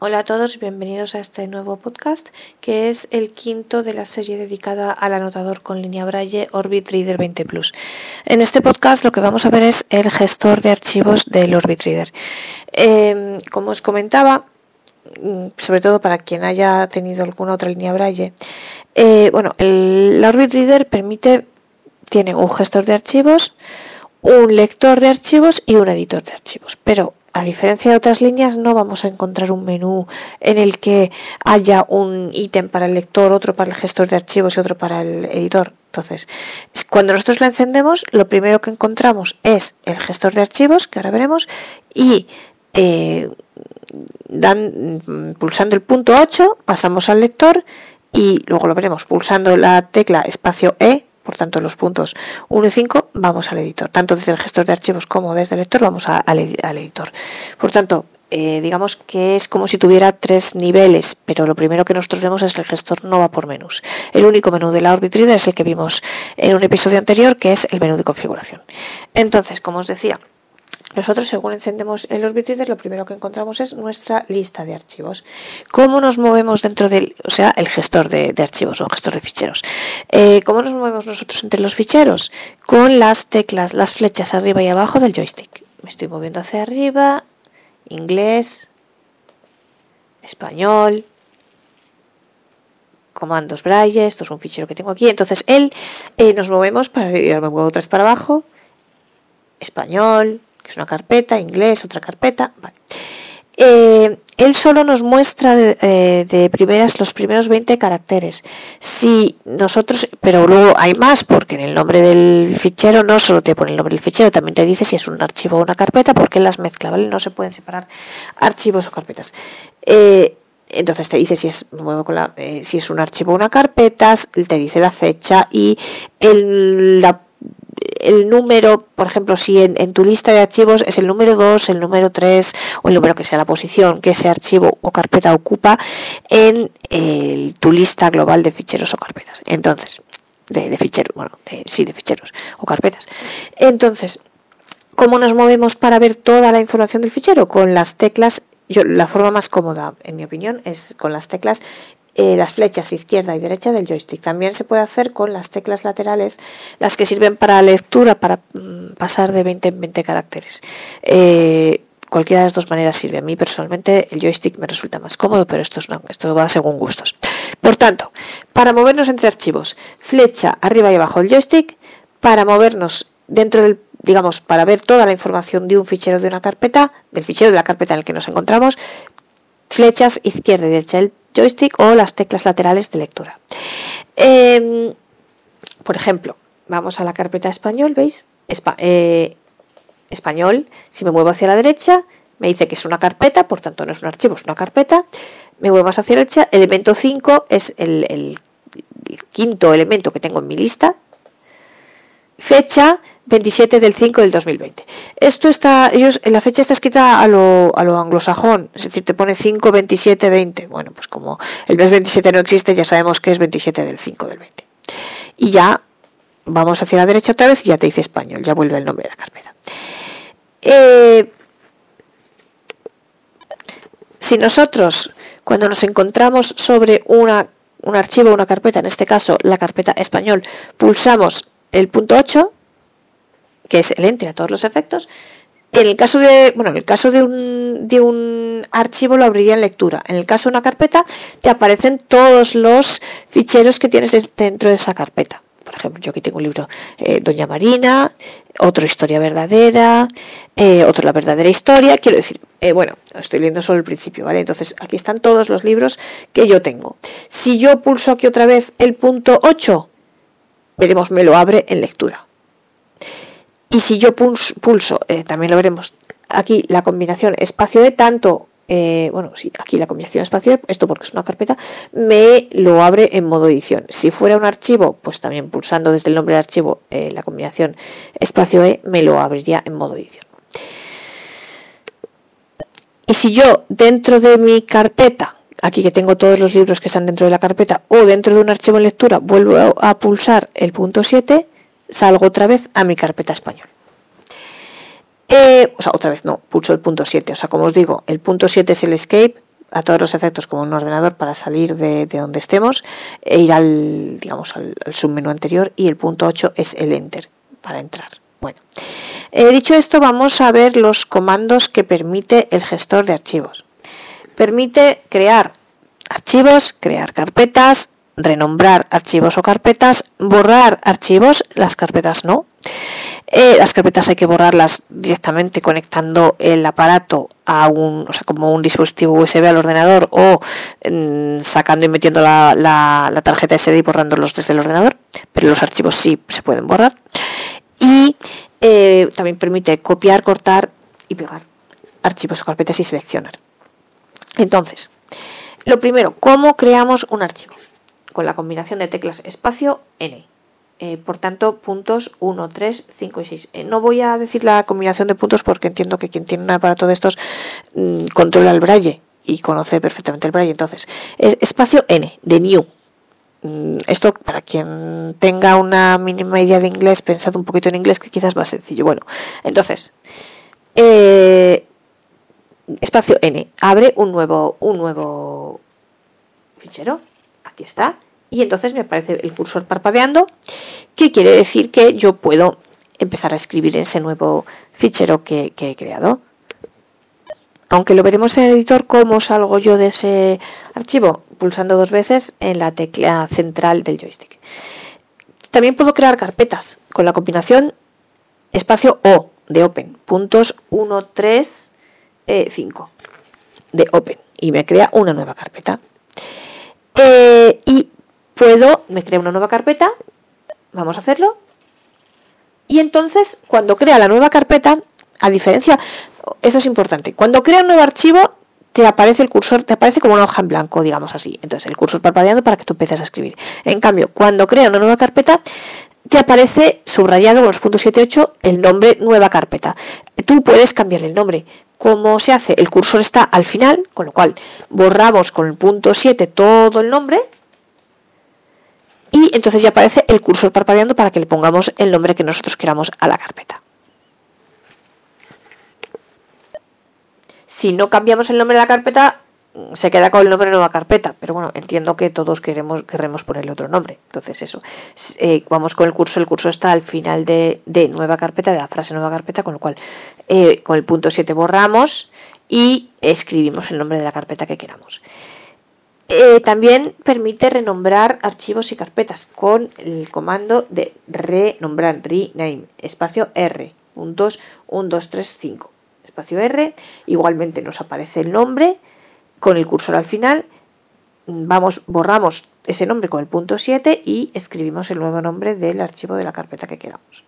Hola a todos, bienvenidos a este nuevo podcast que es el quinto de la serie dedicada al anotador con línea Braille Orbit Reader 20 Plus. En este podcast lo que vamos a ver es el gestor de archivos del Orbit Reader. Em, como os comentaba, mm, sobre todo para quien haya tenido alguna otra línea Braille, eh, bueno, el Orbit Reader permite, tiene un gestor de archivos, un lector de archivos y un editor de archivos, pero a diferencia de otras líneas, no vamos a encontrar un menú en el que haya un ítem para el lector, otro para el gestor de archivos y otro para el editor. Entonces, cuando nosotros la encendemos, lo primero que encontramos es el gestor de archivos, que ahora veremos, y eh, pulsando el punto 8 pasamos al lector y luego lo veremos pulsando la tecla espacio E por tanto, los puntos 1 y 5 vamos al editor. Tanto desde el gestor de archivos como desde el lector vamos al, editor. Por tanto, eh, digamos que es como si tuviera tres niveles, pero lo primero que nosotros vemos es el gestor no va por menús. El único menú de la Orbit Reader es el que vimos en un episodio anterior, que es el menú de configuración. Entonces, como os decía, nosotros, según encendemos el Orbit Reader, lo primero que encontramos es nuestra lista de archivos. ¿Cómo nos movemos dentro del, o sea, el gestor de, archivos o gestor de ficheros? Eh, ¿Cómo nos movemos nosotros entre los ficheros? Con las teclas, las flechas arriba y abajo del joystick. Me estoy moviendo hacia arriba, inglés, español, comandos braille, esto es un fichero que tengo aquí. Entonces, él eh, nos movemos para muevo otra vez para abajo, español, es una carpeta, inglés, otra carpeta. Eh, él solo nos muestra eh, de, primeras los primeros 20 caracteres. Si nosotros, pero luego hay más, porque en el nombre del fichero no solo te pone el nombre del fichero, también te dice si es un archivo o una carpeta, porque las mezcla, ¿vale? No se pueden separar archivos o carpetas. Eh, entonces te dice si es, si es un archivo o una carpeta, te dice la fecha y el, la el número, por ejemplo, si en, tu lista de archivos es el número 2, el número 3 o el número que sea la posición que ese archivo o carpeta ocupa en tu lista global de ficheros o carpetas. Entonces, de, ficheros, bueno, sí, de ficheros o carpetas. Entonces, ¿cómo nos movemos para ver toda la información del fichero? Con las teclas yo, la forma más cómoda, en mi opinión, es con las teclas eh, las flechas izquierda y derecha del joystick. También se puede hacer con las teclas laterales, las que sirven para lectura, para mm, pasar de 20 en 20 caracteres. Eh, cualquiera de las dos maneras sirve. A mí personalmente el joystick me resulta más cómodo, pero esto, no, esto va según gustos. Por tanto, para movernos entre archivos, flecha arriba y abajo del joystick, para movernos dentro del digamos, para ver toda la información de un fichero de una carpeta, del fichero de la carpeta en el que nos encontramos, flechas izquierda y derecha del joystick o las teclas laterales de lectura. Em, por ejemplo, vamos a la carpeta español, ¿veis? Eh, español, si me muevo hacia la derecha, me dice que es una carpeta, por tanto no es un archivo, es una carpeta. Me muevo hacia la derecha, elemento 5 es el quinto elemento que tengo en mi lista. Fecha, 27 del 5 del 2020. Esto está, ellos, la fecha está escrita a lo, a lo anglosajón, es decir, te pone 5, 27, 20. Bueno, pues como el mes 27 no existe, ya sabemos que es 27 del 5 del 20. Y ya vamos hacia la derecha otra vez y ya te dice español, ya vuelve el nombre de la carpeta. Eh, si nosotros, cuando nos encontramos sobre una, un archivo, una carpeta, en este caso la carpeta español, pulsamos el punto 8, que es el ente a todos los efectos. En el caso de, bueno, en el caso de un, de un archivo lo abriría en lectura. En el caso de una carpeta te aparecen todos los ficheros que tienes dentro de esa carpeta. Por ejemplo, yo aquí tengo un libro eh, Doña Marina, otro Historia Verdadera, eh, otro La Verdadera Historia. Quiero decir, eh, bueno, estoy leyendo solo el principio, ¿vale? Entonces aquí están todos los libros que yo tengo. Si yo pulso aquí otra vez el punto 8, veremos, me lo abre en lectura. Y si yo pulso, eh, también lo veremos aquí, la combinación espacio de tanto, eh, bueno, sí, aquí la combinación espacio de, esto porque es una carpeta, me lo abre en modo edición. Si fuera un archivo, pues también pulsando desde el nombre del archivo eh, la combinación espacio E, me lo abriría en modo edición. Y si yo dentro de mi carpeta, aquí que tengo todos los libros que están dentro de la carpeta, o dentro de un archivo en lectura, vuelvo a pulsar el punto 7, salgo otra vez a mi carpeta español. Eh, o sea, otra vez no, pulso el punto 7. O sea, como os digo, el punto 7 es el escape, a todos los efectos como un ordenador para salir de, donde estemos e ir al, digamos, al, submenú anterior y el punto 8 es el enter para entrar. Bueno, eh, dicho esto, vamos a ver los comandos que permite el gestor de archivos. Permite crear archivos, crear carpetas, renombrar archivos o carpetas, borrar archivos, las carpetas no. Eh, las carpetas hay que borrarlas directamente conectando el aparato a un, o sea, como un dispositivo USB al ordenador o mm, sacando y metiendo la, la, tarjeta SD y borrándolos desde el ordenador, pero los archivos sí se pueden borrar. Y eh, también permite copiar, cortar y pegar archivos o carpetas y seleccionar. Entonces, lo primero, ¿cómo creamos un archivo? Con la combinación de teclas espacio N. Eh, por tanto, puntos 1, 3, 5 y 6. Eh, no voy a decir la combinación de puntos porque entiendo que quien tiene un aparato de estos mm, controla el braille y conoce perfectamente el braille. Entonces, es espacio N, de new. Mm, esto para quien tenga una mínima idea de inglés, pensad un poquito en inglés que quizás es más sencillo. Bueno, entonces, eh, espacio N, abre un nuevo, un nuevo fichero, aquí está, y entonces me aparece el cursor parpadeando, que quiere decir que yo puedo empezar a escribir ese nuevo fichero que, he creado. Aunque lo veremos en el editor cómo salgo yo de ese archivo, pulsando dos veces en la tecla central del joystick. También puedo crear carpetas con la combinación espacio O de Open, puntos 1, 3, 5 eh, de Open y me crea una nueva carpeta. Eh, y puedo, me crea una nueva carpeta, vamos a hacerlo. Y entonces, cuando crea la nueva carpeta, a diferencia, esto es importante, cuando crea un nuevo archivo, te aparece el cursor, te aparece como una hoja en blanco, digamos así. Entonces el cursor parpadeando para que tú empieces a escribir. En cambio, cuando crea una nueva carpeta, te aparece subrayado con los puntos 7 y 8 el nombre nueva carpeta. Tú puedes cambiar el nombre. ¿Cómo se hace? El cursor está al final, con lo cual borramos con el punto 7 todo el nombre y entonces ya aparece el cursor parpadeando para que le pongamos el nombre que nosotros queramos a la carpeta. Si no cambiamos el nombre de la carpeta, se queda con el nombre de nueva carpeta, pero bueno, entiendo que todos queremos, queremos ponerle otro nombre. Entonces eso, eh, vamos con el curso, el curso está al final de, nueva carpeta, de la frase nueva carpeta, con lo cual eh, con el punto 7 borramos y escribimos el nombre de la carpeta que queramos. Eh, también permite renombrar archivos y carpetas con el comando de renombrar, rename, espacio R, puntos 1, 2, 3, 5, espacio R, igualmente nos aparece el nombre, con el cursor al final, vamos, borramos ese nombre con el punto 7 y escribimos el nuevo nombre del archivo de la carpeta que queramos.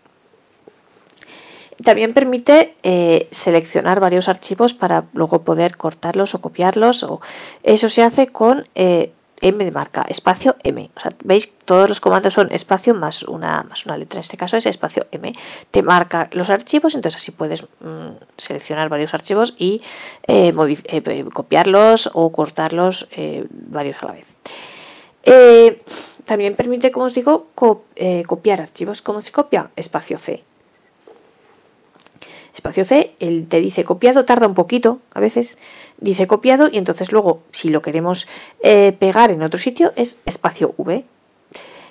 También permite eh, seleccionar varios archivos para luego poder cortarlos o copiarlos. O eso se hace con eh, M de marca, espacio M. O sea, veis, todos los comandos son espacio más una, más una letra. En este caso es espacio M. Te marca los archivos, entonces así puedes mm, seleccionar varios archivos y eh, eh, copiarlos o cortarlos eh, varios a la vez. también permite, como os digo, copiar archivos. ¿Cómo se copia? Espacio C espacio C, él te dice copiado, tarda un poquito, a veces dice copiado y entonces luego si lo queremos eh, pegar en otro sitio es espacio V.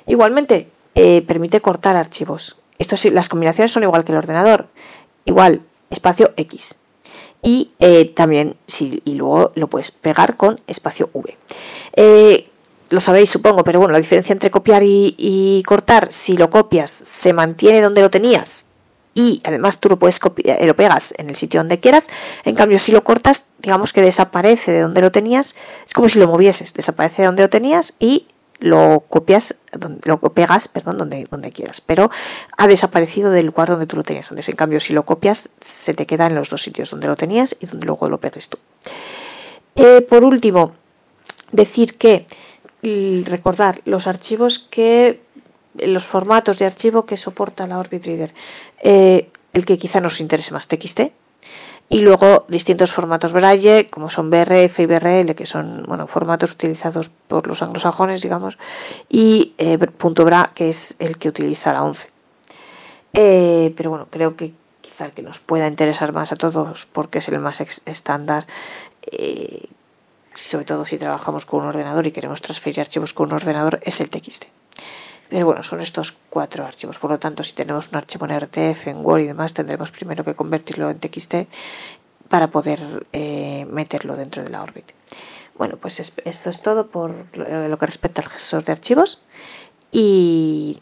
Igualmente eh, permite cortar archivos. Esto sí, las combinaciones son igual que el ordenador. Igual, espacio X. Y eh, también, si, y luego lo puedes pegar con espacio V. lo sabéis, supongo, pero bueno, la diferencia entre copiar y cortar, si lo copias, se mantiene donde lo tenías, y además tú lo puedes copiar, eh, lo pegas en el sitio donde quieras. En cambio, si lo cortas, digamos que desaparece de donde lo tenías. Es como si lo movieses, desaparece de donde lo tenías y lo copias, lo pegas, perdón, donde, donde quieras. Pero ha desaparecido del lugar donde tú lo tenías antes. En cambio, si lo copias, se te queda en los dos sitios donde lo tenías y donde luego lo pegues tú. Eh, por último, decir que recordar los archivos que los formatos de archivo que soporta la Orbit Reader. Eh, el que quizá nos interese más, TXT. Y luego distintos formatos Braille, como son BRF y BRL, que son bueno, formatos utilizados por los anglosajones, digamos, y eh, .bra, que es el que utiliza la 11. Eh, pero bueno, creo que quizá el que nos pueda interesar más a todos, porque es el más estándar, sobre todo si trabajamos con un ordenador y queremos transferir archivos con un ordenador, es el TXT. Pero bueno, son estos cuatro archivos. Por lo tanto, si tenemos un archivo en RTF, en Word y demás, tendremos primero que convertirlo en TXT para poder eh, meterlo dentro de la órbita. Bueno, pues esto es todo por lo que respecta al gestor de archivos y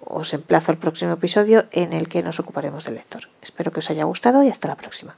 os emplazo al próximo episodio en el que nos ocuparemos del lector. Espero que os haya gustado y hasta la próxima.